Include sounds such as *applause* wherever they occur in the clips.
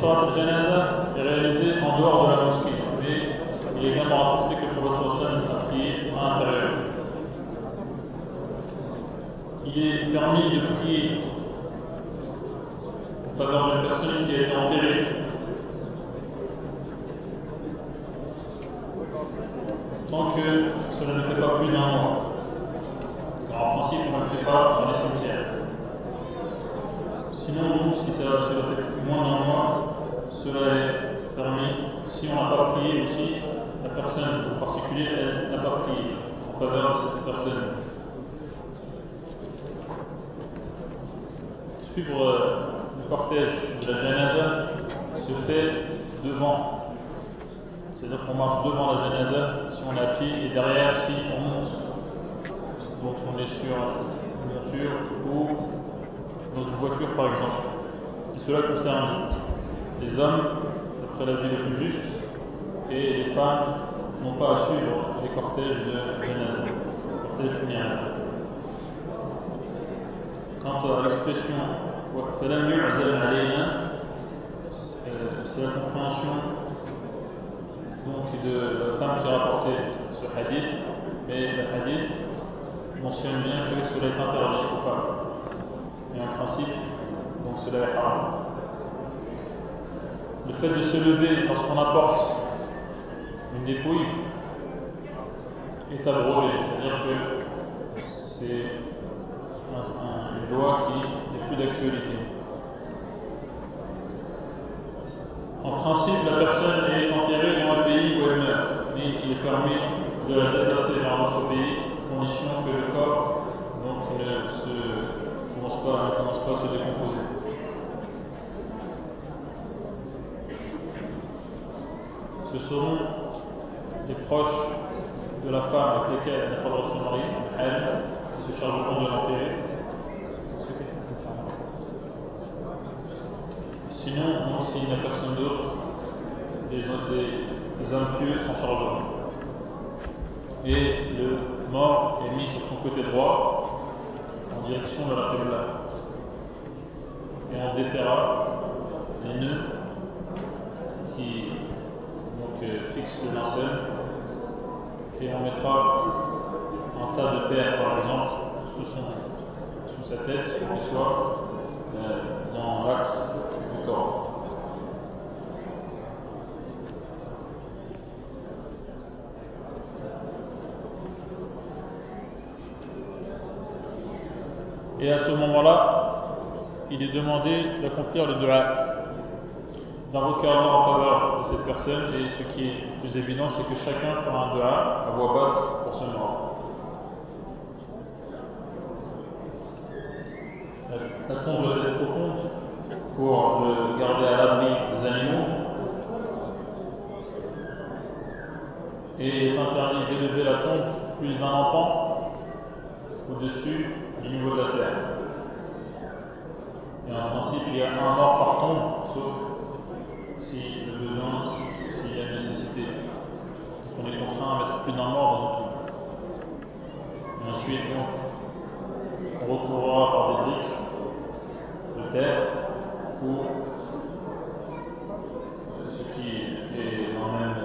Salat al-Janaza est réalisée en dehors de la mosquée, mais il est également rapporté que le prophète a prié à l'intérieur. Il est permis de prier en faveur d'une personne qui a été enterrée tant que cela ne fait pas plus d'un mois. Car en principe, on ne le fait pas dans les cimetières. Sinon, si ça, cela fait moins d'un mois, cela est permis. Si on n'a pas prié aussi, la personne en particulier, elle n'a pas prié en faveur de cette personne. Suivre euh, le cortège de la janaza se fait devant c'est-à-dire qu'on marche devant la janaza si on est à pied et derrière si on monte. Donc on est sur une monture ou dans une voiture par exemple. Cela concerne les hommes, d'après la vie le plus juste, et les femmes n'ont pas à suivre les cortèges de janaza, les cortèges. Quant à l'expression euh, c'est la compréhension donc de la femme qui a rapporté ce hadith, mais le hadith mentionne bien que cela est interdit aux femmes. Et en principe, Le fait de se lever lorsqu'on apporte une dépouille est abrogé, c'est-à-dire que c'est une loi qui n'est plus d'actualité. En principe, la personne est enterrée dans le pays où elle meurt, mais il est permis de la déplacer vers un autre pays, condition que le corps ne commence pas à se décomposer. Ce sont les proches de la femme avec lesquels elle n'a pas le droit de se marier, elle, qui se chargeront de l'enterrer. Sinon, s'il n'y a personne d'autre, des, des, hommes pieux s'en chargeront. Et le mort est mis sur son côté droit, en direction de la Qibla. Et on déférera les nœuds qui le et on mettra un tas de terre, par exemple, sous, sa tête pour qu'il soit euh, dans l'axe et à ce moment-là, il est demandé d'accomplir le dua, d'invoquer Allah en faveur de cette personne, et ce qui est plus évident, c'est que chacun fera un dua à voix basse pour ce mort. La tombe doit être profonde pour le garder à l'abri des animaux. Et est interdit d'élever la tombe plus d'un enfant au-dessus du niveau de la terre. Et en principe, il y a un mort par tombe, sauf mort dans. Et ensuite, on recourra par des briques de terre ou ce qui est dans le même,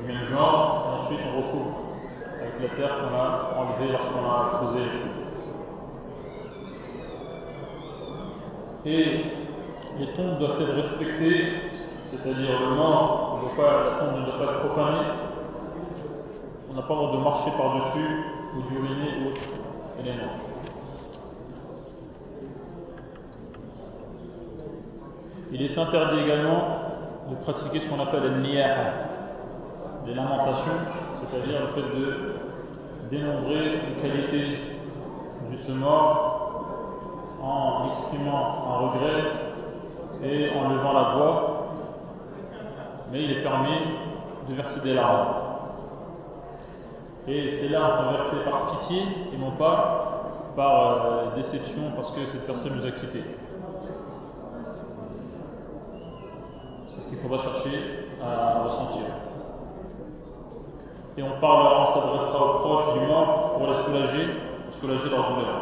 du même genre, et ensuite on recouvre avec la terre qu'on a enlevée lorsqu'on a creusé Et les tombes doivent être respectées, c'est-à-dire le mort, la tombe ne doit pas être profanée, n'a pas le droit de marcher par-dessus ou d'uriner autre élément. Il est interdit également de pratiquer ce qu'on appelle les les lamentations, c'est-à-dire le fait de dénombrer une qualité du ce mort en exprimant un regret et en levant la voix, mais il est permis de verser des larmes. Et ces larmes sont versées par pitié et non pas par euh, déception parce que cette personne nous a quittés. ce qu'il faudra chercher à ressentir. Et on parlera, on s'adressera aux proches du mort pour les soulager, pour soulager leur douleur.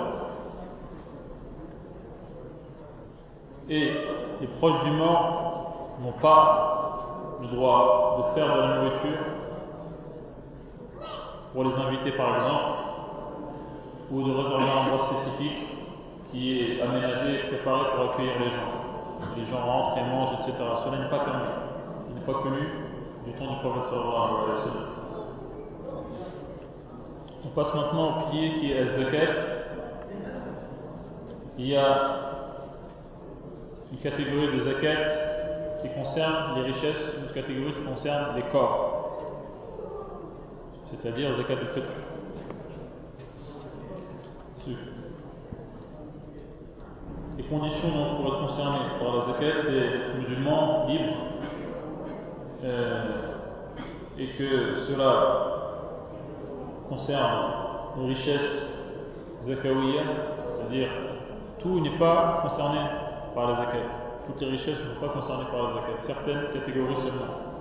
Et les proches du mort n'ont pas le droit de faire de la nourriture pour les invités par exemple, ou de réserver un endroit spécifique qui est aménagé, préparé pour accueillir les gens. Les gens rentrent et mangent, etc. Cela n'est pas permis. Ce n'est pas connu du temps du prophète sallallahu alayhi wa sallam. On passe maintenant au pilier qui est zakat. Il y a une catégorie de zakat qui concerne les richesses, une catégorie qui concerne les corps, c'est-à-dire zakat al-fitr. Les conditions pour être concerné par la zakat, c'est musulman libre euh, et que cela concerne les richesses zakawiya, c'est-à-dire tout n'est pas concerné par la zakat. Toutes les richesses ne sont pas concernées par la zakat, certaines catégories seulement.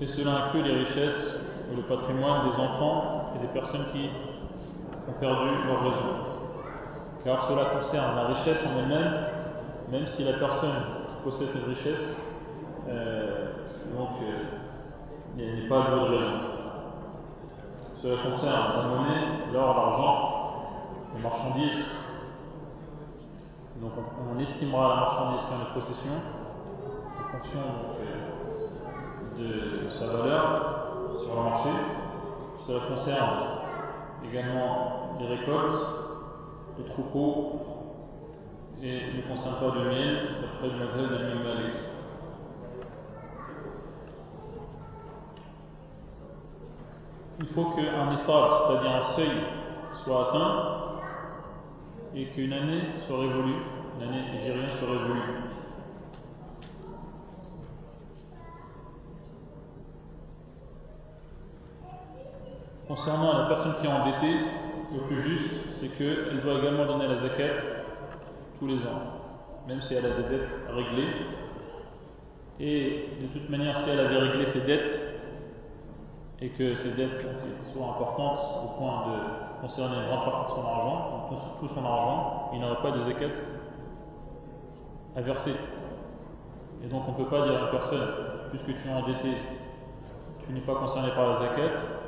Et cela inclut les richesses et le patrimoine des enfants et des personnes qui ont perdu leur raison. Car cela concerne la richesse en elle-même, même si la personne qui possède cette richesse euh, euh, n'est pas de raison. Cela concerne la monnaie, l'or, l'argent, les marchandises. Donc on, estimera la marchandise en notre possession en fonction de sa valeur sur le marché. Cela concerne également les récoltes, les troupeaux et ne concerne pas du miel d'après le modèle de l'imam il faut qu'un isab, c'est-à-dire un seuil, soit atteint et qu'une année soit révolue, une année nigérienne soit révolue. Concernant la personne qui est endettée, le plus juste, c'est qu'elle doit également donner la zakat tous les ans, même si elle a des dettes réglées. Et de toute manière, si elle avait réglé ses dettes, et que ces dettes soient importantes au point de concerner une grande partie de son argent, tout son argent, il n'aurait pas de zakat à verser. Et donc on ne peut pas dire à une personne, puisque tu es endetté, tu n'es pas concerné par la zakat,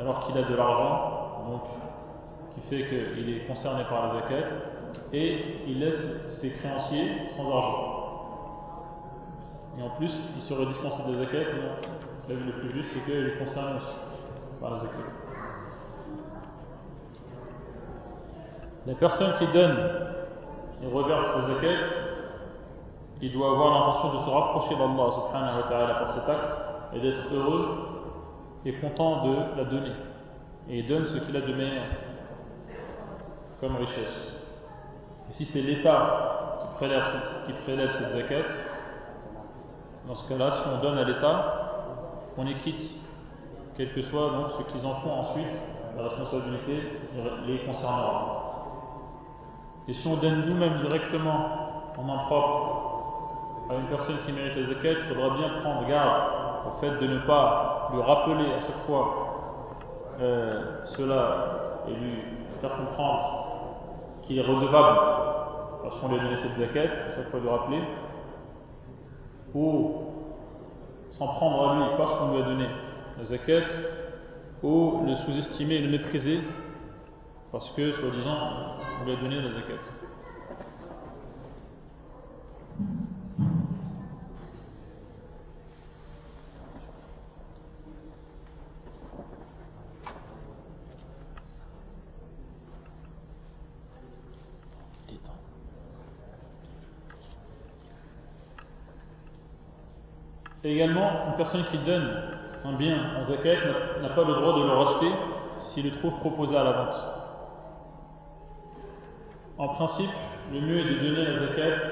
alors qu'il a de l'argent, donc qui fait qu'il est concerné par la zakat, et il laisse ses créanciers sans argent. Et en plus, il serait dispensé de zakat, L'avis le plus juste, c'est qu'il est concerné aussi par la zakat. La personne qui donne et reverse sa zakat, il doit avoir l'intention de se rapprocher d'Allah subhanahu wa ta'ala par cet acte et d'être heureux et content de la donner. Et donne ce qu'il a de meilleur comme richesse. Et si c'est l'État qui prélève, qui cette zakat, dans ce cas-là, si on donne à l'État, on les quitte, quel que soit donc ce qu'ils en font ensuite, la responsabilité les concernera. Et si on donne nous-mêmes directement en main propre à une personne qui mérite la zakat, il faudra bien prendre garde fait de ne pas lui rappeler à chaque fois euh, cela et lui faire comprendre qu'il est redevable parce qu'on lui a donné cette zakat, à chaque fois lui rappeler, ou s'en prendre à lui parce qu'on lui a donné la zakat, ou le sous-estimer et le mépriser parce que, soi-disant, on lui a donné la zakat. Et également, une personne qui donne un bien en zakat n'a pas le droit de le racheter s'il le trouve proposé à la vente. En principe, le mieux est de donner la zakat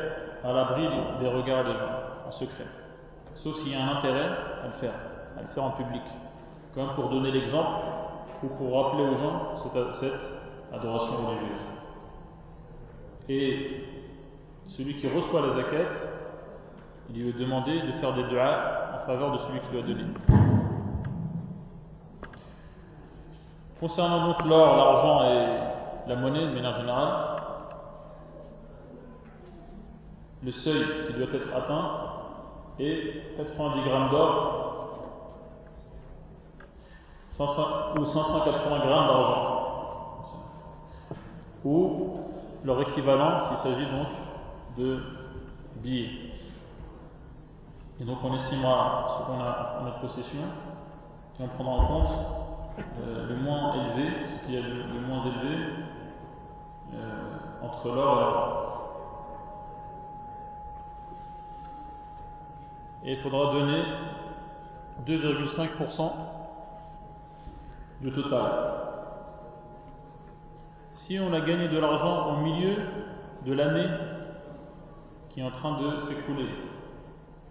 à l'abri des regards des gens, en secret. Sauf s'il y a un intérêt à le faire, à le faire en public. Comme pour donner l'exemple ou pour rappeler aux gens cette, adoration religieuse. Et celui qui reçoit la zakat il lui est demandé de faire des doigts en faveur de celui qui lui a donné. Concernant donc l'or, l'argent et la monnaie de manière générale, le seuil qui doit être atteint est 90 grammes d'or ou 580 grammes d'argent, ou leur équivalent s'il s'agit donc de billets. Et donc on estimera ce qu'on a en notre possession et on prendra en compte euh, le moins élevé, ce qui est le, moins élevé euh, entre l'or et l'argent. Et il faudra donner 2,5% du total. Si on a gagné de l'argent au milieu de l'année qui est en train de s'écouler,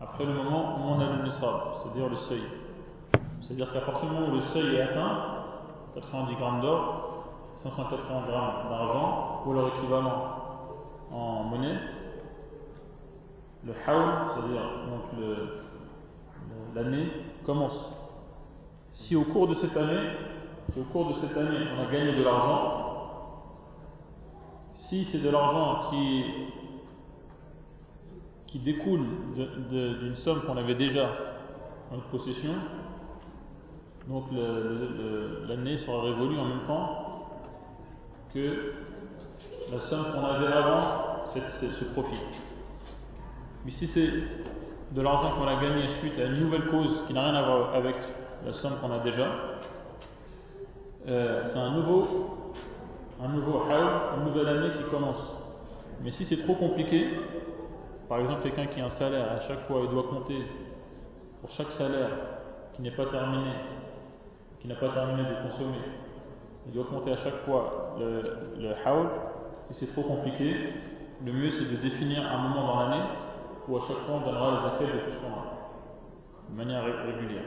après le moment où on a le nisab, c'est-à-dire le seuil. C'est-à-dire qu'à partir du moment où le seuil est atteint, 90 grammes d'or, 580 grammes d'argent, ou leur équivalent en monnaie, le hawl, c'est-à-dire l'année, commence. Si au cours de cette année, si au cours de cette année on a gagné de l'argent, si c'est de l'argent qui qui découle d'une somme qu'on avait déjà en possession, donc l'année sera révolue en même temps que la somme qu'on avait avant ce profit. Mais si c'est de l'argent qu'on a gagné suite à une nouvelle cause qui n'a rien à voir avec la somme qu'on a déjà, euh, c'est un nouveau, un nouveau une nouvelle année qui commence. Mais si c'est trop compliqué, par exemple, quelqu'un qui a un salaire, à chaque fois il doit compter pour chaque salaire qui n'est pas terminé, qui n'a pas terminé de consommer, il doit compter à chaque fois le, le haul. Si c'est trop compliqué, le mieux c'est de définir un moment dans l'année où à chaque fois on donnera les effets de tout ce qu'on a, de manière régulière.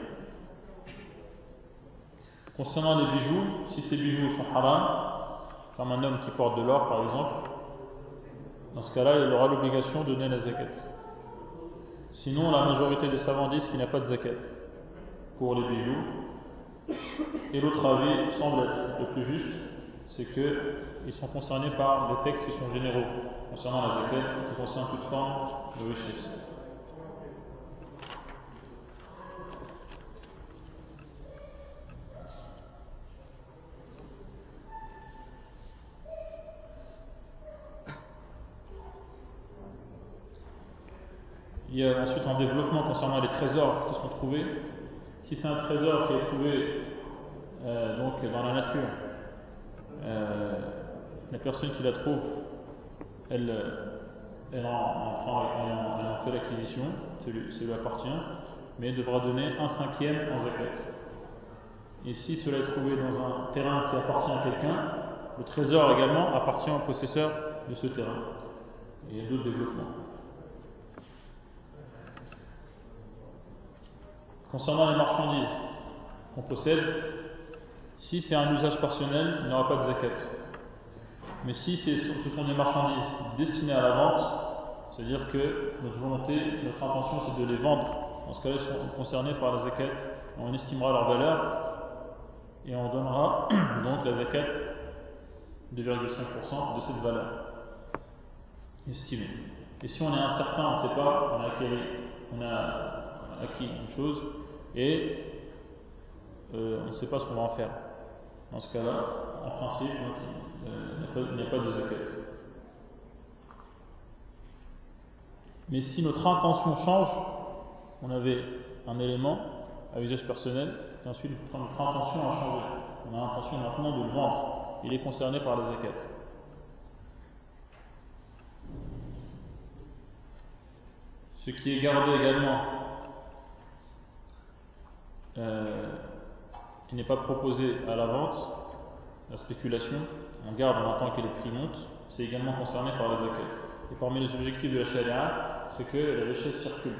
Concernant les bijoux, si ces bijoux sont haram, comme un homme qui porte de l'or par exemple, dans ce cas-là, il aura l'obligation de donner la zakat. Sinon, la majorité des savants disent qu'il n'y a pas de zakat pour les bijoux. Et l'autre avis semble être le plus juste, c'est qu'ils sont concernés par des textes qui sont généraux concernant la zakat, qui concernent toute forme de richesse. Il y a ensuite un développement concernant les trésors qui sont trouvés. Si c'est un trésor qui est trouvé euh, donc dans la nature, euh, la personne qui la trouve, elle, elle, en, fait l'acquisition, ça lui, appartient, mais elle devra donner un cinquième en zakat. Et si cela est trouvé dans un terrain qui appartient à quelqu'un, le trésor également appartient au possesseur de ce terrain. Et d'autres développements. Concernant les marchandises qu'on possède, si c'est un usage personnel, il n'y aura pas de zakat. Mais si ce sont des marchandises destinées à la vente, c'est-à-dire que notre volonté, notre intention, c'est de les vendre. Dans ce cas-là, ils sont concernés par la zakat. On estimera leur valeur et on donnera *coughs* donc la zakat 2,5% de cette valeur estimée. Et si on est incertain, on ne sait pas, on a on a acquis une chose, et euh, on ne sait pas ce qu'on va en faire. Dans ce cas-là, en principe, il n'y a, pas de zakat. Mais si notre intention change, on avait un élément à usage personnel, et ensuite notre intention a changé. On a l'intention maintenant de le vendre. Il est concerné par la zakat. Ce qui est gardé également euh, qui n'est pas proposé à la vente, la spéculation, on garde en attendant que les prix montent, c'est également concerné par la zakat. Et parmi les objectifs de la c'est que la richesse circule.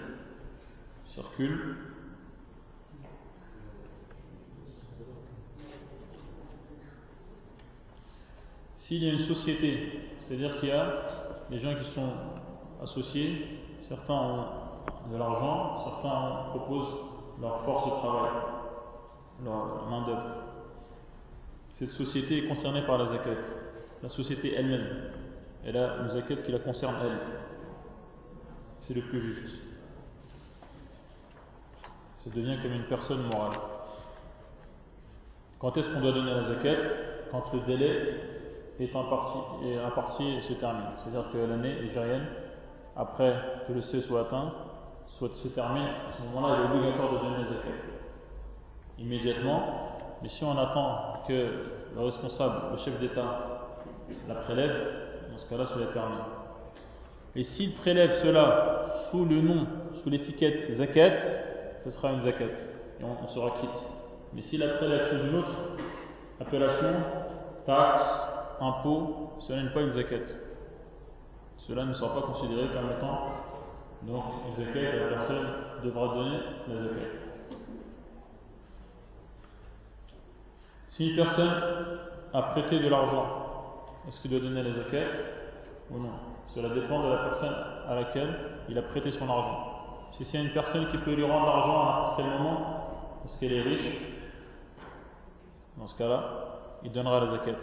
Circule. S'il y a une société, c'est-à-dire qu'il y a des gens qui sont associés, certains ont de l'argent, certains proposent leur force de travail, leur main d'œuvre. Cette société est concernée par la zakat. La société elle-même, elle a une zakat qui la concerne elle. c'est le plus juste. Ça devient comme une personne morale. Quand est-ce qu'on doit donner la zakat? Quand le délai est imparti, et se termine. C'est-à-dire que l'année nigérienne, après que le seuil soit atteint, soit se termine, à ce moment-là, il est obligatoire de donner la zakat. Immédiatement, mais si on attend que le responsable, le chef d'État, la prélève, dans ce cas-là, cela est permis. Et s'il prélève cela sous le nom, sous l'étiquette zakat, ce sera une zakat. Et on, sera quitte. Mais s'il la prélève sous une autre appellation, taxe, impôt, cela n'est pas une zakat. Cela ne sera pas considéré comme étant donc zakat, la personne devra donner la zakat. Si une personne a prêté de l'argent, est-ce qu'il doit donner la zakat ou non? Cela dépend de la personne à laquelle il a prêté son argent. Si c'est une personne qui peut lui rendre l'argent à n'importe quel moment, parce qu'elle est riche, dans ce cas-là, il donnera la zakat.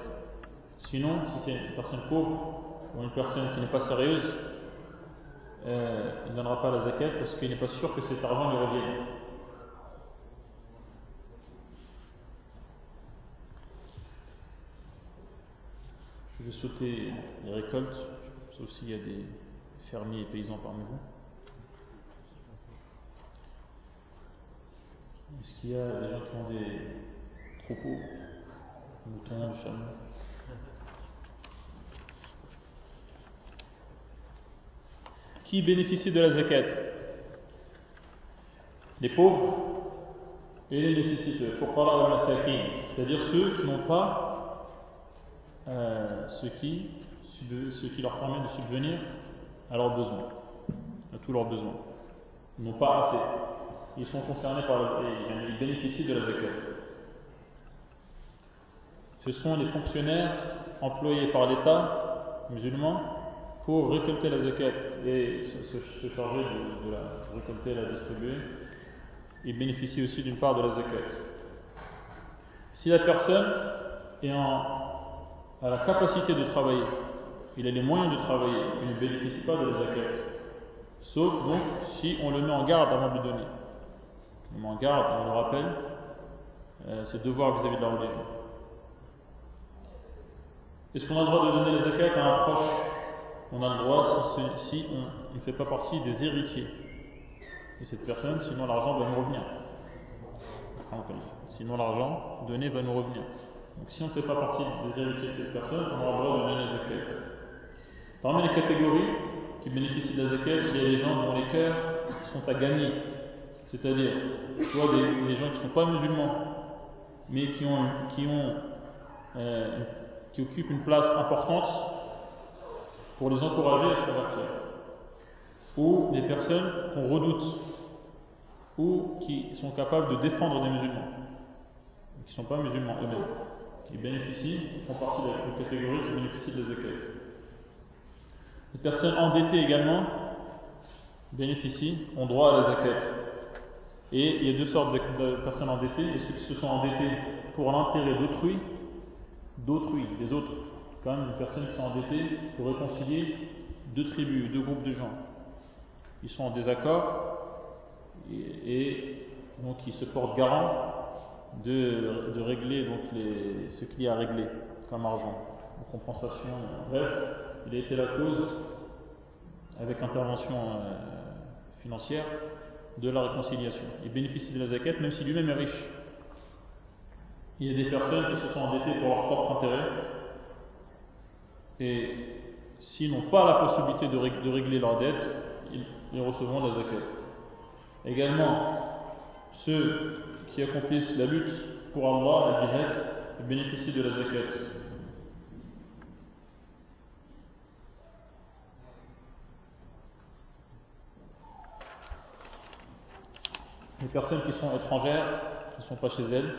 Sinon, si c'est une personne pauvre ou une personne qui n'est pas sérieuse, euh, il ne donnera pas la zakat parce qu'il n'est pas sûr que cet argent lui revienne. Je vais sauter les récoltes, sauf s'il y a des fermiers et paysans parmi vous. Est-ce qu'il y a des gens qui ont des troupeaux, moutons, chameaux? Qui bénéficie de la zakat? Les pauvres et les nécessiteux, c'est-à-dire ceux qui n'ont pas euh, ce, qui, leur permet de subvenir à leurs besoins, à tous leurs besoins. Ils n'ont pas assez ils sont concernés par la, ils bénéficient de la zakat. Ce sont les fonctionnaires employés par l'État musulman pour récolter la zakat et se, charger de, la récolter et la distribuer. Ils bénéficient aussi d'une part de la zakat. Si la personne est en, a la capacité de travailler, il a les moyens de travailler, il ne bénéficie pas de la zakat. Sauf donc si on le met en garde avant de lui donner on en garde, on le rappelle, euh, ses devoirs vis-à-vis de la religion. Est-ce qu'on a le droit de donner les zakat à un proche On a le droit si, on ne fait pas partie des héritiers de cette personne, sinon l'argent va nous revenir. Sinon l'argent donné va nous revenir. Donc si on ne fait pas partie des héritiers de cette personne, on aura le droit de donner les zakat. Parmi les catégories qui bénéficient de la zakat, il y a les gens dont les cœurs sont à gagner c'est-à-dire soit des, gens qui ne sont pas musulmans, mais qui, euh, qui occupent une place importante pour les encourager à se convertir, ou des personnes qu'on redoute, ou qui sont capables de défendre des musulmans, qui ne sont pas musulmans eux-mêmes, qui bénéficient, font partie de la catégorie qui bénéficie de la. Les personnes endettées également bénéficient, ont droit à la zakat. Et il y a deux sortes de, personnes endettées, et ceux qui se sont endettés pour l'intérêt d'autrui, d'autrui, des autres. Quand même, une personne qui s'est endettée pour réconcilier deux tribus, deux groupes de gens. Ils sont en désaccord, et, donc ils se portent garant de, régler ce qu'il y a à régler comme argent, en compensation. Bref, il a été la cause, avec intervention euh, financière, de la réconciliation. Il bénéficie de la zakat même si lui-même est riche. Il y a des personnes qui se sont endettées pour leur propre intérêt et s'ils n'ont pas la possibilité de, régler leurs dettes, ils, recevront la zakat. Également, ceux qui accomplissent la lutte pour Allah, la jihad, bénéficient de la zakat. les personnes qui sont étrangères, qui ne sont pas chez elles,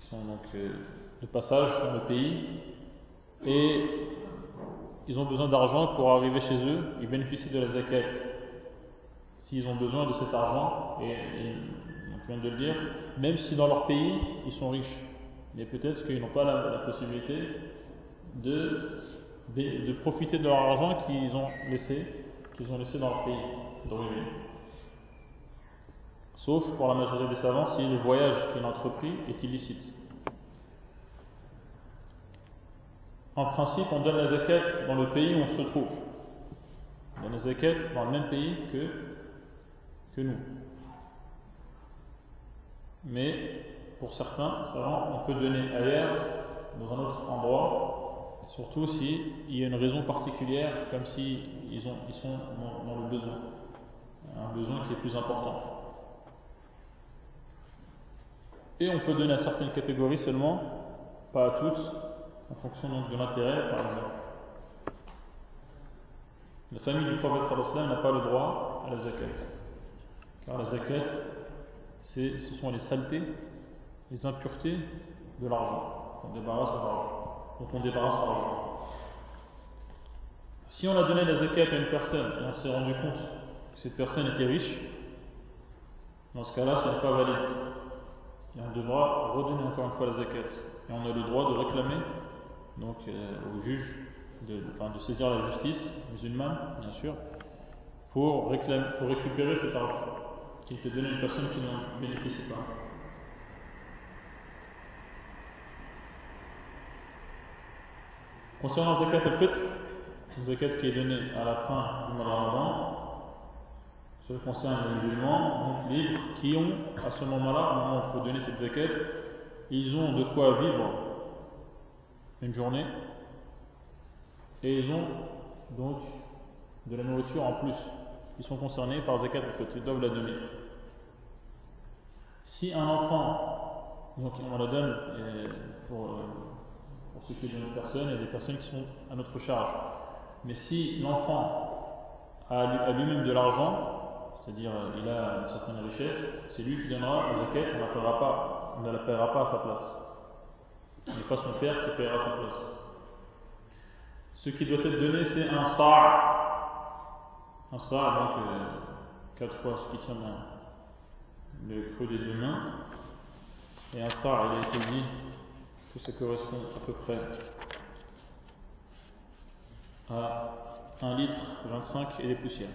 qui sont donc euh, de passage dans le pays, et ils ont besoin d'argent pour arriver chez eux, ils bénéficient de la zakat. S'ils ont besoin de cet argent, et, je viens de le dire, même si dans leur pays ils sont riches, mais peut-être qu'ils n'ont pas la, possibilité de, de, profiter de leur argent qu'ils ont laissé qu'ils ont laissé dans leur pays d'origine. Sauf pour la majorité des savants si le voyage qu'il a entrepris est illicite. En principe, on donne la zakat dans le pays où on se trouve. On donne la zakat dans le même pays que, que nous. Mais pour certains on peut donner ailleurs, dans un autre endroit, surtout s'il y a une raison particulière, comme s'ils ils sont dans, le besoin, un besoin qui est plus important. Et on peut donner à certaines catégories seulement, pas à toutes, en fonction donc de l'intérêt, par exemple. La famille du prophète n'a pas le droit à la zakat. Car la zakat, ce sont les saletés, les impuretés de l'argent. On débarrasse de l'argent. Donc on débarrasse l'argent. Si on a donné la zakat à une personne et on s'est rendu compte que cette personne était riche, dans ce cas-là, ce n'est pas valide. Et on devra redonner encore une fois la zakat. Et on a le droit de réclamer donc euh, au juge de, saisir la justice musulmane, bien sûr, pour, récupérer cet argent qui était donné à une personne qui n'en bénéficie pas. Concernant Zakat al-Fitr, une zakat qui est donnée à la fin du mois Ramadan, cela concerne les musulmans, donc libres, qui ont, à ce moment-là, au moment où il faut donner cette zakat, ils ont de quoi vivre une journée et ils ont donc de la nourriture en plus. Ils sont concernés par zakat al-fitr, ils doivent la donner. Si un enfant, donc on la donne pour, euh, pour ce qui est d'une personne et des personnes qui sont à notre charge. Mais si l'enfant a lui-même de l'argent, c'est-à-dire euh, il a une certaine richesse, c'est lui qui donnera la zakat, on ne la paiera pas à sa place. N'est pas son père qui paiera sa place. Ce qui doit être donné, c'est un sa'. Un sa', donc euh, quatre fois ce qui tient le creux des deux mains. Et un sa', il a été dit que ça correspond à peu près à 1 litre 25 et des poussières.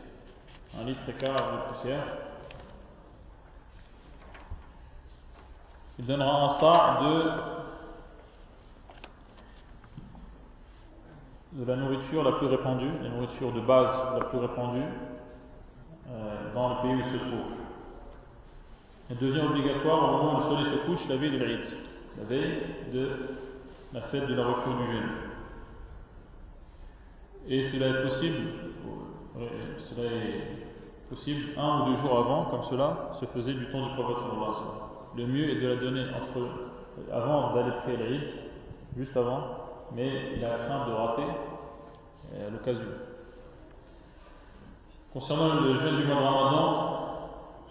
1 litre et quart de poussières. Il donnera un sa' de de la nourriture la plus répandue, la nourriture de base la plus répandue euh, dans le pays où il se trouve. Elle devient obligatoire au moment où le soleil se couche la veille de l'Aïd, la veille de la fête de la rupture du jeûne. Et cela est possible, euh, cela est possible un ou deux jours avant, comme cela se faisait du temps du prophète Le mieux est de la donner avant d'aller prier l'Aïd, juste avant, mais il a craint de rater euh, l'occasion. Concernant le jeûne du mois Ramadan,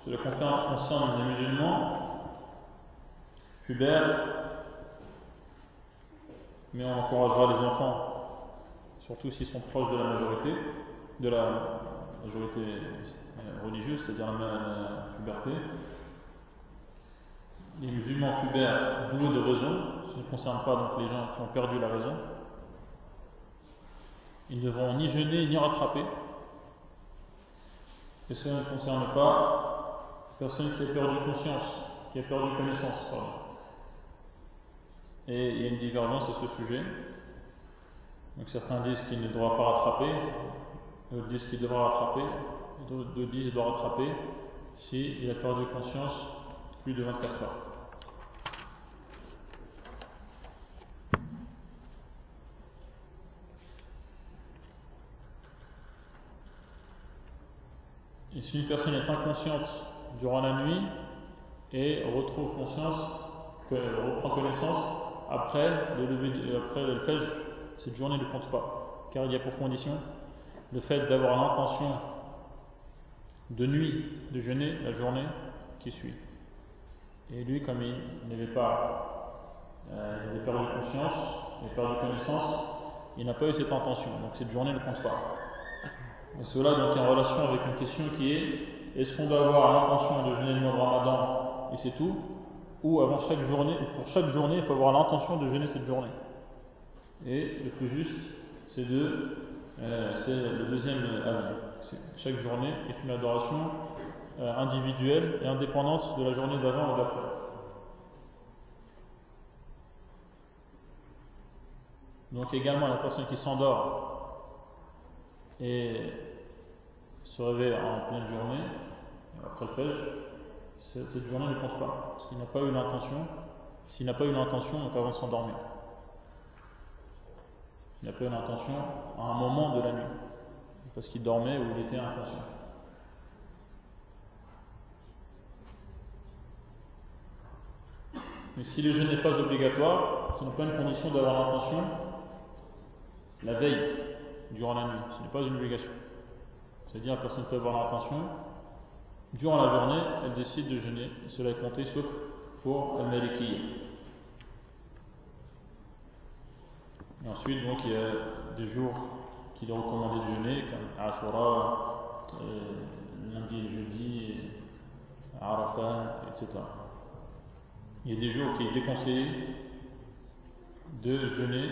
cela concerne les musulmans, pubères, mais on encouragera les enfants, surtout s'ils sont proches de la majorité, de la majorité religieuse, c'est-à-dire la puberté. Les musulmans pubères doués de raison, ne concerne pas donc les gens qui ont perdu la raison. Ils ne devront ni jeûner ni rattraper. Et cela ne concerne pas personne qui a perdu conscience, qui a perdu connaissance. Et il y a une divergence à ce sujet. Donc certains disent qu'il ne devra pas rattraper, d'autres disent qu'il devra rattraper, d'autres disent qu'il doit rattraper s'il a perdu conscience plus de 24 heures. Et si une personne est inconsciente durant la nuit et retrouve conscience, reprend connaissance après le lever, après cette journée ne compte pas. Car il y a pour condition le fait d'avoir l'intention de nuit de jeûner la journée qui suit. Et lui, comme il n'avait pas, euh, il perdu conscience, il perdu connaissance, il n'a pas eu cette intention. Donc cette journée ne compte pas. Et cela donc en relation avec une question qui est est-ce qu'on doit avoir l'intention de jeûner le mois de Ramadan et c'est tout Ou avant chaque journée, pour chaque journée, il faut avoir l'intention de jeûner cette journée. Et le plus juste, c'est de euh, le deuxième. Chaque journée est une adoration euh, individuelle et indépendante de la journée d'avant ou d'après. Donc également la personne qui s'endort et se réveille en pleine journée, après le fèche, cette journée ne compte pas, parce qu'il n'a pas eu l'intention, s'il n'a pas eu l'intention, donc avant de s'endormir. Il n'a pas eu l'intention à un moment de la nuit, parce qu'il dormait ou il était inconscient. Mais si le jeûne n'est pas obligatoire, ce n'est pas une condition d'avoir l'intention la veille, durant la nuit. Ce n'est pas une obligation. C'est-à-dire la personne peut avoir l'intention, durant la journée, elle décide de jeûner. cela est compté sauf pour Al-Maliki. Et ensuite, donc, il y a des jours qu'il est recommandé de jeûner, comme Ashura, euh, lundi et jeudi, Arafat, etc. Il y a des jours qui est déconseillé de jeûner,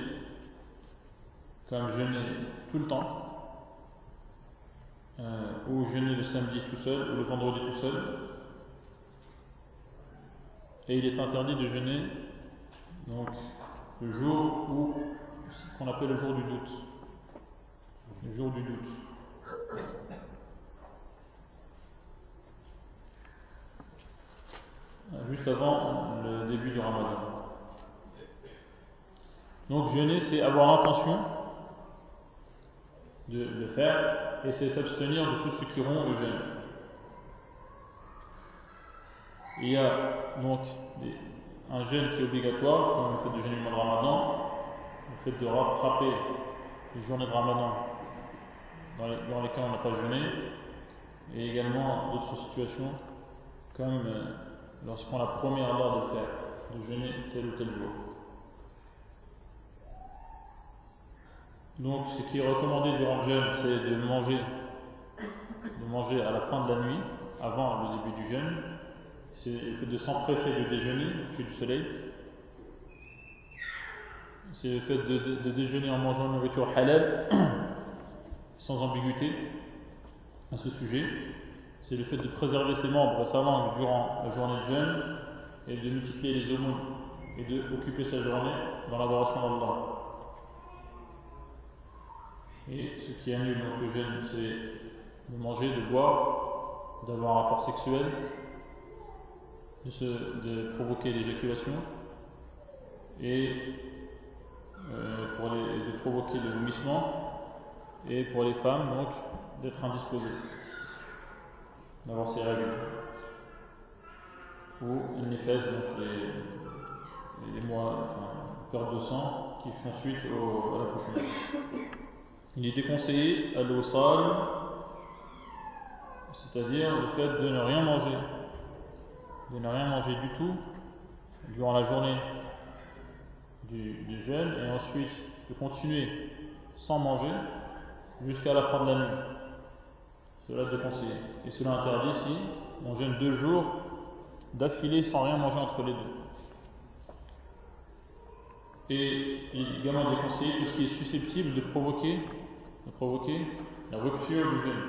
comme jeûner tout le temps, euh, ou jeûner le samedi tout seul, ou le vendredi tout seul. Et il est interdit de jeûner donc, le jour où, ce qu'on appelle le jour du doute. Le jour du doute. Juste avant le début du ramadan. Donc jeûner, c'est avoir l'intention de le faire et c'est s'abstenir de tout ce qui rompt le jeûne. Il y a donc un jeûne qui est obligatoire, comme le fait de jeûner le mois de ramadan, le fait de rattraper les journées de ramadan dans, lesquelles on n'a pas jeûné, et également d'autres situations comme euh, lorsqu'on a promis à Allah de faire, de jeûner tel ou tel jour. Donc, ce qui est recommandé durant le jeûne, c'est de manger, à la fin de la nuit, avant le début du jeûne. C'est le fait de s'empresser de déjeuner au du soleil. C'est le fait de, déjeuner en mangeant une nourriture halal, *clears throat* sans ambiguïté à ce sujet. C'est le fait de préserver ses membres sa langue durant la journée de jeûne et de multiplier les aumônes et d'occuper sa journée dans l'adoration d'Allah. Et ce qui annule donc le jeûne, c'est de manger, de boire, d'avoir un rapport sexuel, de, provoquer l'éjaculation et euh, pour de provoquer le vomissement et pour les femmes donc d'être indisposées, d'avoir ses règles ou une néphèse, donc les, les mois, enfin, de sang qui font suite au, à l'accouchement. Il est déconseillé à l'eau sale, c'est-à-dire le fait de ne rien manger, de ne rien manger du tout durant la journée du, jeûne et ensuite de continuer sans manger jusqu'à la fin de la nuit. Cela est déconseillé. Et cela interdit si on jeûne deux jours d'affilée sans rien manger entre les deux. Et également déconseillé tout ce qui est susceptible de provoquer de provoquer la rupture du jeûne.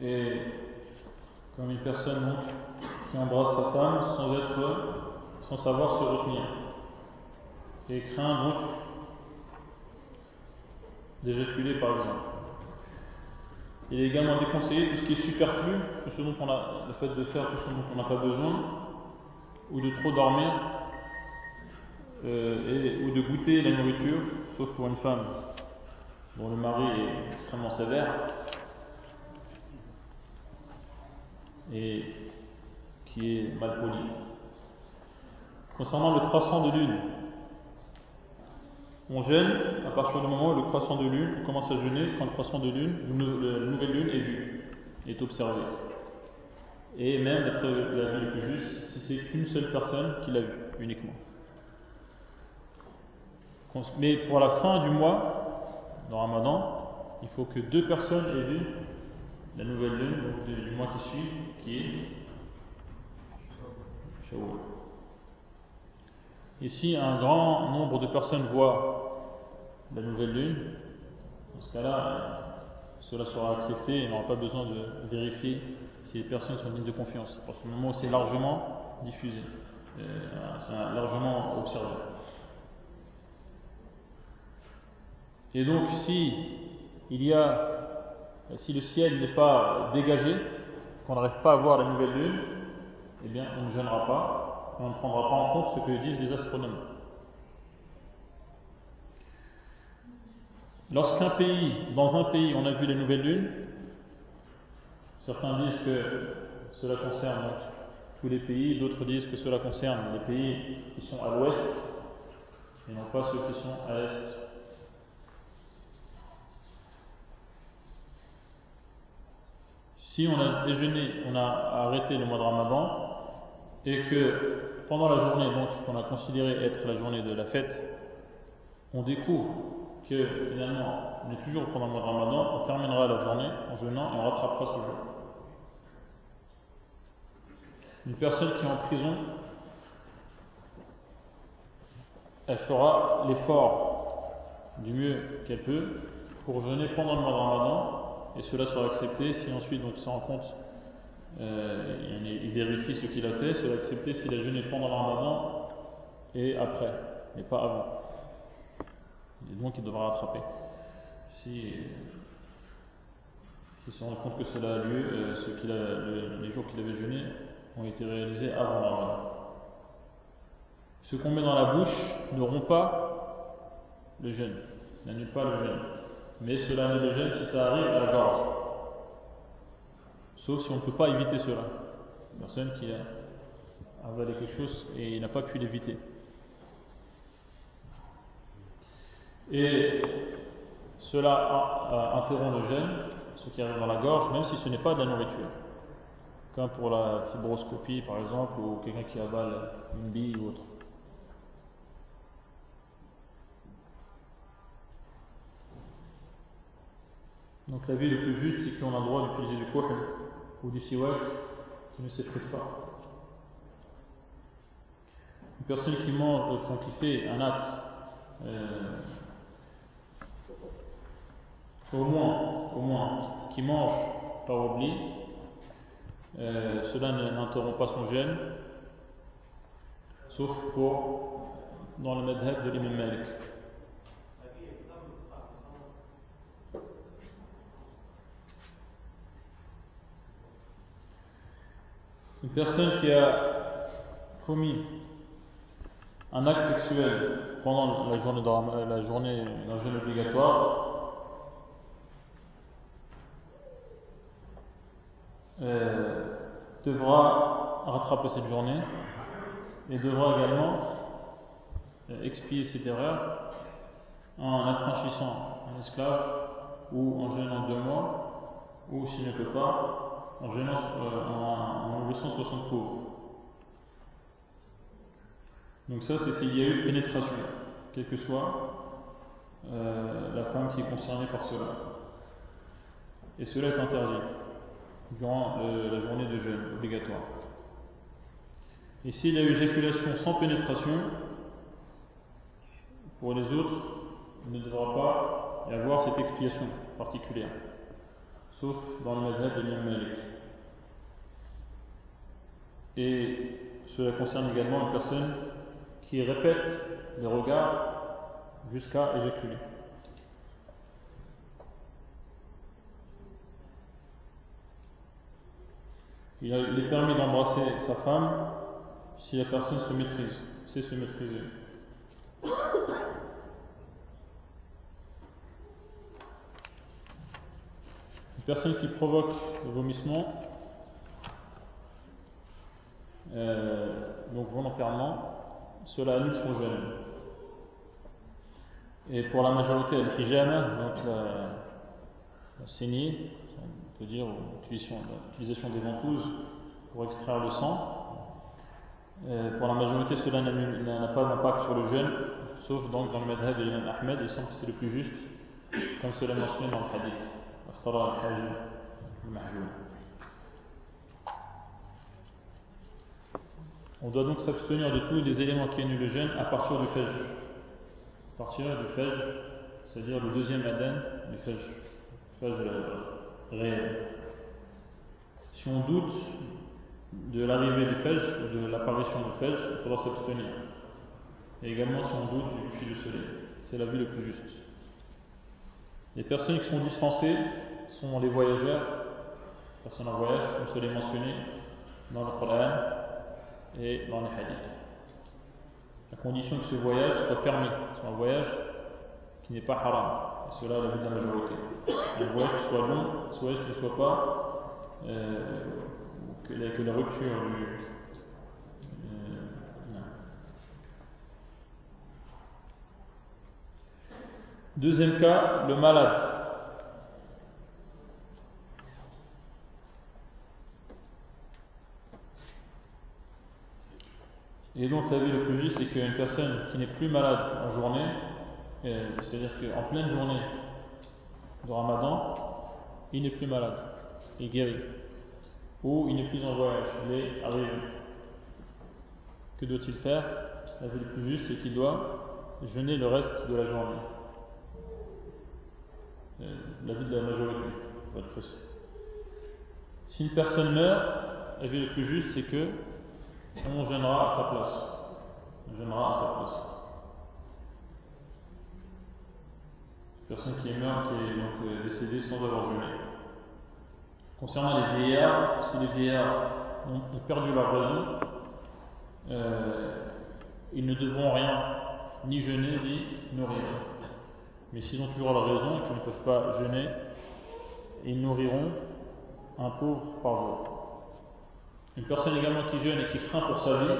Et comme une personne qui embrasse sa femme sans être, sans savoir se retenir, et craint donc d'éjaculer par exemple. Il est également déconseillé tout ce qui est superflu, ce dont on a, le fait de faire tout ce dont on n'a pas besoin, ou de trop dormir, euh, et, ou de goûter la nourriture, sauf pour une femme dont le mari est extrêmement sévère et qui est mal poli. Concernant le croissant de lune, on jeûne à partir du moment où le croissant de lune, commence à jeûner quand le croissant de lune, la nouvelle lune est vue, est observé. Et même d'après la vie le plus juste, si c'est qu'une seule personne qui l'a vu uniquement. Mais pour la fin du mois, dans Ramadan, il faut que deux personnes aient vu la nouvelle lune donc du mois qui suit, qui est Shawwal. Et si un grand nombre de personnes voient la nouvelle lune, dans ce cas-là, cela sera accepté et il n'aura pas besoin de vérifier si les personnes sont dignes de confiance. Parce que moment où c'est largement diffusé, euh, c'est largement observé. Et donc, si il y a, si le ciel n'est pas dégagé, qu'on n'arrive pas à voir la nouvelle lune, eh bien, on ne gênera pas, on ne prendra pas en compte ce que disent les astronomes. Lorsqu'un pays, dans un pays, on a vu la nouvelle lune, certains disent que cela concerne tous les pays, d'autres disent que cela concerne les pays qui sont à l'ouest et non pas ceux qui sont à l'est. Si on a déjeuné, on a arrêté le mois de Ramadan et que pendant la journée donc qu'on a considéré être la journée de la fête, on découvre que finalement on est toujours pendant le mois de Ramadan, on terminera la journée en jeûnant et on rattrapera ce jour. Une personne qui est en prison, elle fera l'effort du mieux qu'elle peut pour jeûner pendant le mois de Ramadan et cela sera accepté si ensuite donc, il s'en rend compte, euh, il vérifie ce qu'il a fait, cela accepté s'il a jeûné pendant le et après, mais pas avant. Et donc il devra rattraper. Si il se rend compte que cela a lieu, euh, les jours qu'il avait jeûné ont été réalisés avant le. Ce qu'on met dans la bouche ne rompt pas le jeûne, n'annule pas le jeûne mais cela ne le gêne si ça arrive à la gorge. Sauf si on ne peut pas éviter cela. Une personne qui a avalé quelque chose et n'a pas pu l'éviter. Et cela interrompt le gène, ce qui arrive dans la gorge, même si ce n'est pas de la nourriture. Comme pour la fibroscopie par exemple, ou quelqu'un qui avale une bille ou autre. Donc la vie le plus juste, c'est qu'on a le droit d'utiliser du kohl ou du siwak qui ne s'effrite pas. Une personne qui mange, enfin, qui fait un acte, euh, au moins, au moins, qui mange par oubli, euh, cela n'interrompt pas son gène, sauf pour dans le madhab de l'imam Malik. Une personne qui a commis un acte sexuel pendant la journée, de, la journée d'un jeûne obligatoire euh, devra rattraper cette journée et devra également euh, expier cette erreur en affranchissant un esclave ou en jeûnant deux mois ou s'il ne peut pas en gênant, euh, en, en laissant 60 pauvres. Donc ça, c'est s'il y a eu pénétration, quelle que soit euh, la femme qui est concernée par cela. Et cela est interdit durant la journée de jeûne obligatoire. Et s'il y a eu éjaculation sans pénétration, pour les autres, il ne devra pas y avoir cette expiation particulière, sauf dans le madhab de Malik. Et cela concerne également une personne qui répète les regards jusqu'à éjaculer. Il est permis d'embrasser sa femme si la personne se maîtrise, sait se maîtriser. Personne qui provoque le vomissement euh, donc volontairement, cela annule son jeûne. Et pour la majorité, al-hijama, donc la, saignée, on peut dire, l'utilisation des ventouses pour extraire le sang, euh, pour la majorité, cela n'a pas d'impact sur le jeûne, sauf donc dans le madhab de Ahmed, il semble que c'est le plus juste, comme cela mentionné dans le hadith. On doit donc s'abstenir de tous les éléments qui annulent le jeûne à partir du Fajr. À partir du Fajr, c'est-à-dire le deuxième Aden du Fajr. Fajr réel. Si on doute de l'arrivée du Fajr de l'apparition du Fajr, il faudra s'abstenir. Et également si on doute du coucher du soleil. C'est la vie le plus juste. Les personnes qui sont dispensées sont les voyageurs, personnes en voyage, comme je l'ai mentionné dans le Coran et dans les hadiths. À condition que ce voyage soit permis, soit un voyage qui n'est pas haram. Et cela, la vie de la majorité. Un voyage qui soit long, un voyage qui ne soit pas euh, que, que, la, rupture du. Euh, Deuxième cas, le malade. Et donc la vie le plus juste, c'est qu'une personne qui n'est plus malade en journée, euh, c'est-à-dire qu'en pleine journée de Ramadan, il n'est plus malade, il guérit. Ou il n'est plus en voyage, il est arrivé. Que doit-il faire? La vie le plus juste, c'est qu'il doit jeûner le reste de la journée. Euh, la vie de la majorité, pour être précis. Si une personne meurt, la vie le plus juste, c'est que on jeûnera à sa place. On jeûnera à sa place. Personne qui est mort, qui est donc euh, décédée sans avoir jeûné. Concernant les vieillards, si les vieillards ont, perdu leur raison, euh, ils ne devront rien, ni jeûner, ni nourrir. Mais s'ils ont toujours la raison et qu'ils ne peuvent pas jeûner, ils nourriront un pauvre par jour. Une personne également qui jeûne et qui craint pour sa vie,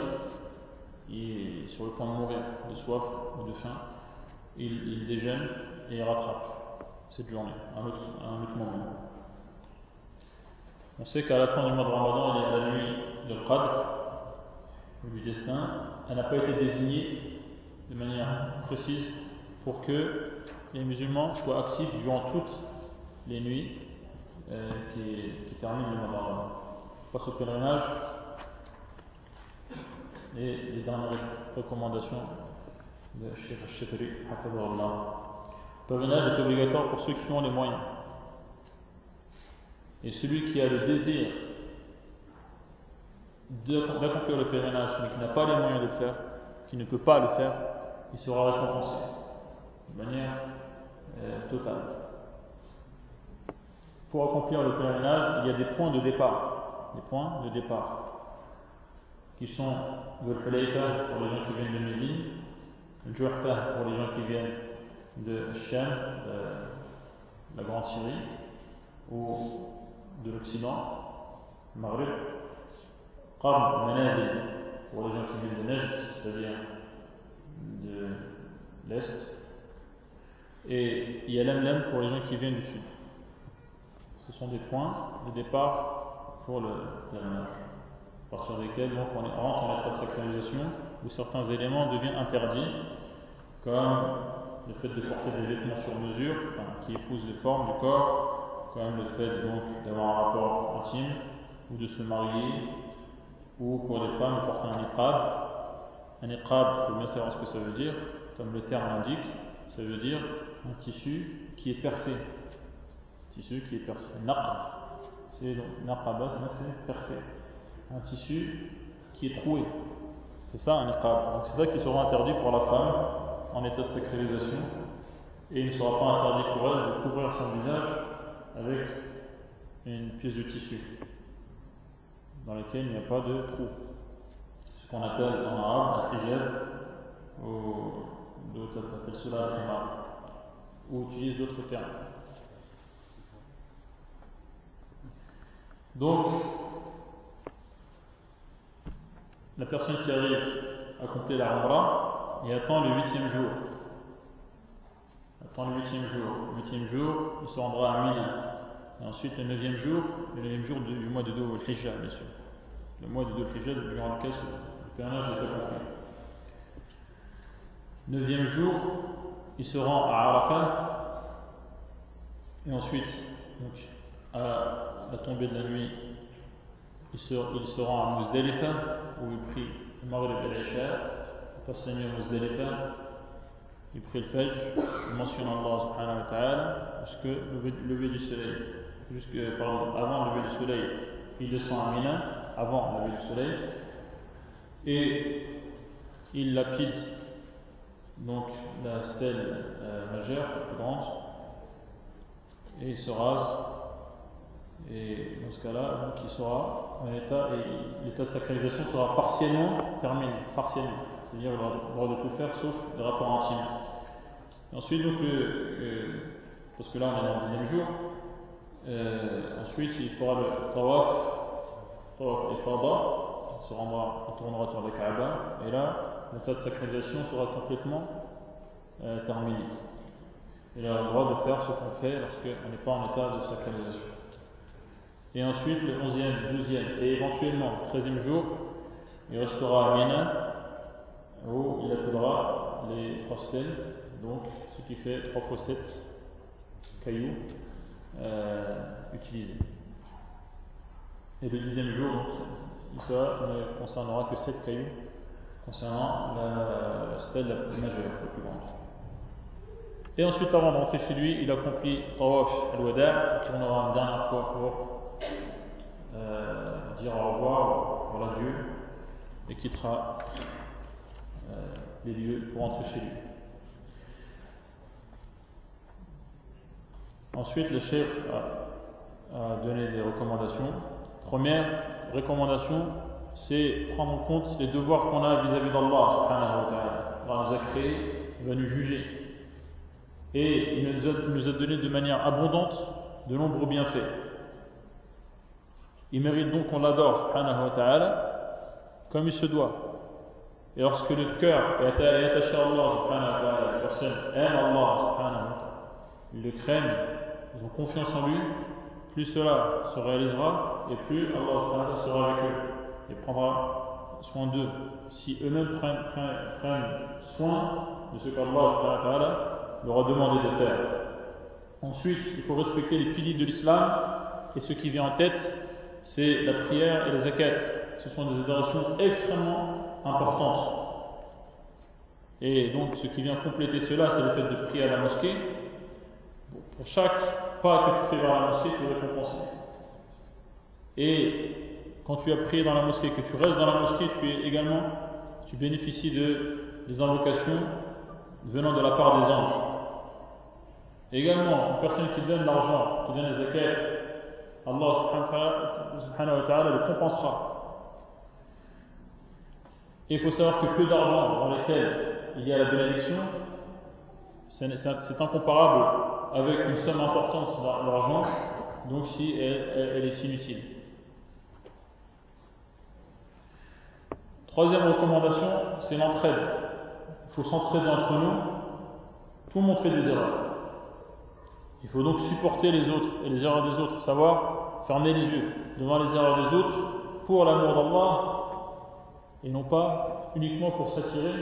il est sur le point de mourir de soif ou de faim, il, déjeune et il rattrape cette journée à un autre, moment. On sait qu'à la fin du mois de Ramadan, il y a la nuit de Qadr, du destin. Elle n'a pas été désignée de manière précise pour que les musulmans soient actifs durant toutes les nuits euh, qui, terminent le mois face au pèlerinage et les dernières recommandations de Sheikh Al-Shetri, Le pèlerinage est obligatoire pour ceux qui ont les moyens. Et celui qui a le désir d'accomplir le pèlerinage, mais qui n'a pas les moyens de le faire, qui ne peut pas le faire, il sera récompensé. De manière euh, totale. Pour accomplir le pèlerinage, il y a des points de départ. Les points de départ, qui sont le pour les gens qui viennent de Médine, le pour les gens qui viennent de Shem, de la Grande Syrie, ou de l'Occident, Maghreb, Qarn Manazil pour les gens qui viennent de Neige, c'est-à-dire de l'Est, et Yalamlam pour les gens qui viennent du Sud. Ce sont des points de départ pour le pèlerinage, à partir desquels donc, on rentre en état de sacralisation où certains éléments deviennent interdits, comme le fait de porter des vêtements sur mesure, qui épousent les formes du corps, comme le fait donc d'avoir un rapport intime, ou de se marier, ou pour les femmes porter un iqab. Un iqab, il faut bien savoir ce que ça veut dire, comme le terme l'indique, ça veut dire un tissu qui est percé. Un tissu qui est percé. Naqab c'est donc naqaba, c'est percé. Un tissu qui est troué. C'est ça un niqab. Donc c'est ça qui sera interdit pour la femme en état de sacralisation. Et il ne sera pas interdit pour elle de couvrir son visage avec une pièce de tissu dans laquelle il n'y a pas de trou. Ce qu'on appelle en arabe un hijab, ou d'autres appellent cela un ou utilisent d'autres termes. Donc, la personne qui arrive à compléter la il attend le huitième jour. Attend le huitième jour. Le huitième jour, il se rendra à Mina. Et ensuite, le neuvième jour, le neuvième jour du, mois de Dou Hijja, bien sûr. Le mois de Dou Hijja, durant lequel le pèlerinage est accompli. Neuvième jour, il se rend à Arafat. Et ensuite, à la tombée de la nuit, il se, rend à Muzdalifa, où il prie le Maghrib et l'Isha, il passe il prie le Fajr, il mentionne Allah subhanahu wa ta'ala, le lever du soleil, pardon, avant le lever du soleil, il descend à Mina, avant le lever du soleil, et il lapide donc la stèle euh, majeure, la plus grande, et il se rase, et dans ce cas-là, donc il sera en état, et l'état de sacralisation sera partiellement terminé, partiellement. C'est-à-dire il aura le droit de tout faire sauf des rapports intimes. Ensuite, donc, parce que là on est dans le dixième jour, euh, ensuite il fera le tawaf, tawaf et fada, il se rendra, il tournera autour de la Kaaba, et là, l'état de sacralisation sera complètement euh, terminé. Il a le droit de faire ce qu'on fait lorsqu'on n'est pas en état de sacralisation. Et ensuite, le 11e, 12e et éventuellement le 13e jour, il restera à Mina où il appellera les stèles, donc ce qui fait 3 fois 7 cailloux euh, utilisés. Et le dixième jour, donc, ne concernera que 7 cailloux concernant la, stèle la plus majeure, la plus grande. Et ensuite, avant de rentrer chez lui, il accomplit Tawaf al-Wada, tournera une dernière fois pour euh, dire au revoir, voilà Dieu, et quittera euh, les lieux pour rentrer chez lui. Ensuite, le chef a, donné des recommandations. Première recommandation, c'est prendre en compte les devoirs qu'on a vis-à-vis d'Allah Allah nous a créés, il va nous juger. Et il nous a, nous a donné de manière abondante de nombreux bienfaits. Il mérite donc qu'on l'adore, comme il se doit. Et lorsque le cœur est attaché à Allah, les personnes aiment Allah, ils le craignent, ils ont confiance en lui, plus cela se réalisera, et plus Allah sera avec eux, et prendra soin d'eux. Si eux-mêmes prennent, soin de ce qu'Allah leur a demandé de faire. Ensuite, il faut respecter les piliers de l'islam, et ce qui vient en tête, c'est la prière et les zakat. Ce sont des adorations extrêmement importantes. Et donc, ce qui vient compléter cela, c'est le fait de prier à la mosquée. Pour chaque pas que tu fais vers la mosquée, tu es récompensé. Et quand tu as prié dans la mosquée, que tu restes dans la mosquée, tu es également, tu bénéficies de, des invocations venant de la part des anges. également, une personne qui donne l'argent, qui donne les zakats, Allah subhanahu wa ta'ala le compensera. Et il faut savoir que peu d'argent dans lequel il y a la bénédiction, c'est incomparable avec une somme importante d'argent, donc si elle, est inutile. Troisième recommandation, c'est l'entraide. Il faut s'entraider entre nous, tout montrer des erreurs. Il faut donc supporter les autres et les erreurs des autres, savoir fermer les yeux devant les erreurs des autres pour l'amour d'Allah et non pas uniquement pour s'attirer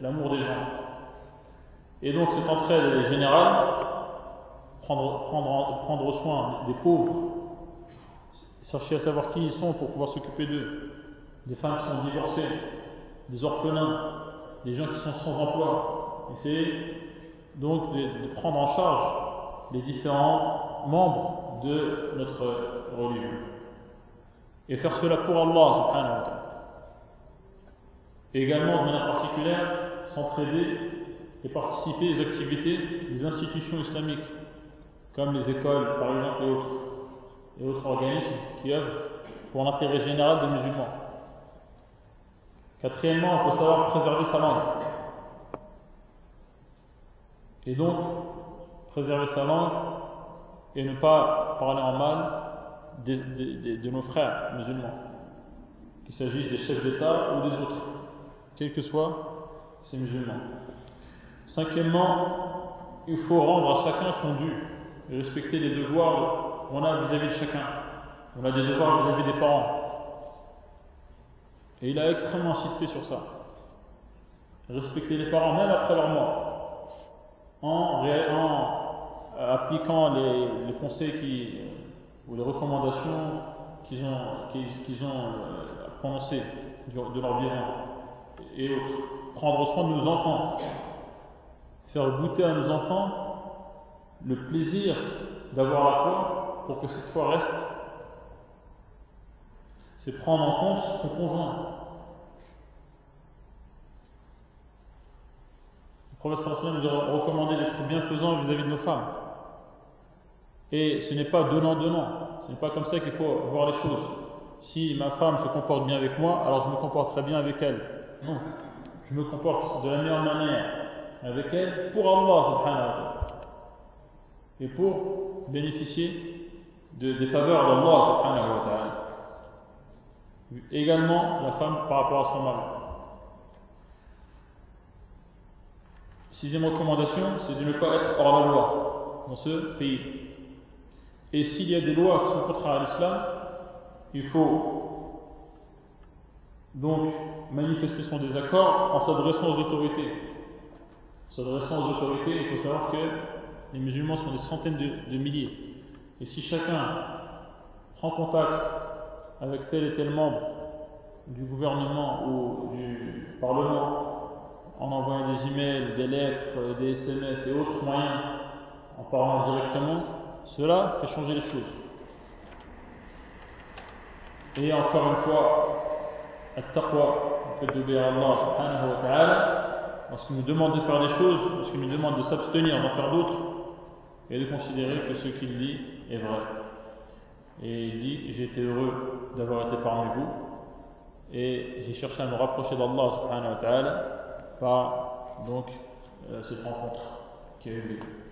l'amour des gens. Et donc cette entraide est générale, prendre, soin des pauvres, chercher à savoir qui ils sont pour pouvoir s'occuper d'eux, des femmes qui sont divorcées, des orphelins, des gens qui sont sans emploi. Essayer donc de, prendre en charge les différents membres de notre religion. Et faire cela pour Allah subhanahu wa ta'ala. Et également, de manière particulière, s'entraider et participer aux activités des institutions islamiques, comme les écoles, par exemple, et autres, et autres organismes qui œuvrent pour l'intérêt général des musulmans. Quatrièmement, il faut savoir préserver sa langue. Et donc, préserver sa langue et ne pas parler en mal de, nos frères musulmans, qu'il s'agisse des chefs d'État ou des autres, quels que soient ces musulmans. Cinquièmement, il faut rendre à chacun son dû et respecter les devoirs qu'on a vis-à-vis de chacun. On a des devoirs vis-à-vis des parents. Et il a extrêmement insisté sur ça. Respecter les parents même après leur mort. En, euh, appliquant les, conseils euh, ou les recommandations qu'ils ont, qu'ils, ont euh, prononcées de leur vivant. et autres. Prendre soin de nos enfants. Faire goûter à nos enfants le plaisir d'avoir la foi pour que cette foi reste. C'est prendre en compte son conjoint. Professeur nous a recommandé d'être bienfaisant vis-à-vis de nos femmes. Et ce n'est pas donnant-donnant. Ce n'est pas comme ça qu'il faut voir les choses. Si ma femme se comporte bien avec moi, alors je me comporterai bien avec elle. Non. Je me comporte de la meilleure manière avec elle pour Allah subhanahu wa ta'ala. Et pour bénéficier des faveurs d'Allah subhanahu wa ta'ala. Également la femme par rapport à son mari. Sixième recommandation, c'est de ne pas être hors la loi dans ce pays. Et s'il y a des lois qui sont contraires à l'islam, il faut donc manifester son désaccord en s'adressant aux autorités. S'adressant aux autorités, il faut savoir que les musulmans sont des centaines de, milliers. Et si chacun prend contact avec tel et tel membre du gouvernement ou du Parlement en envoyant des emails, des lettres, des SMS et autres moyens, en parlant directement, cela fait changer les choses. Et encore une fois, at-taqwa, le fait d'obéir à Allah subhanahu wa ta'ala, lorsqu'il nous demande de faire des choses, lorsqu'il nous demande de s'abstenir d'en faire d'autres, et de considérer que ce qu'il dit est vrai. Et il dit, j'ai été heureux d'avoir été parmi vous, et j'ai cherché à me rapprocher d'Allah subhanahu wa ta'ala par donc euh, cette rencontre qui a eu lieu.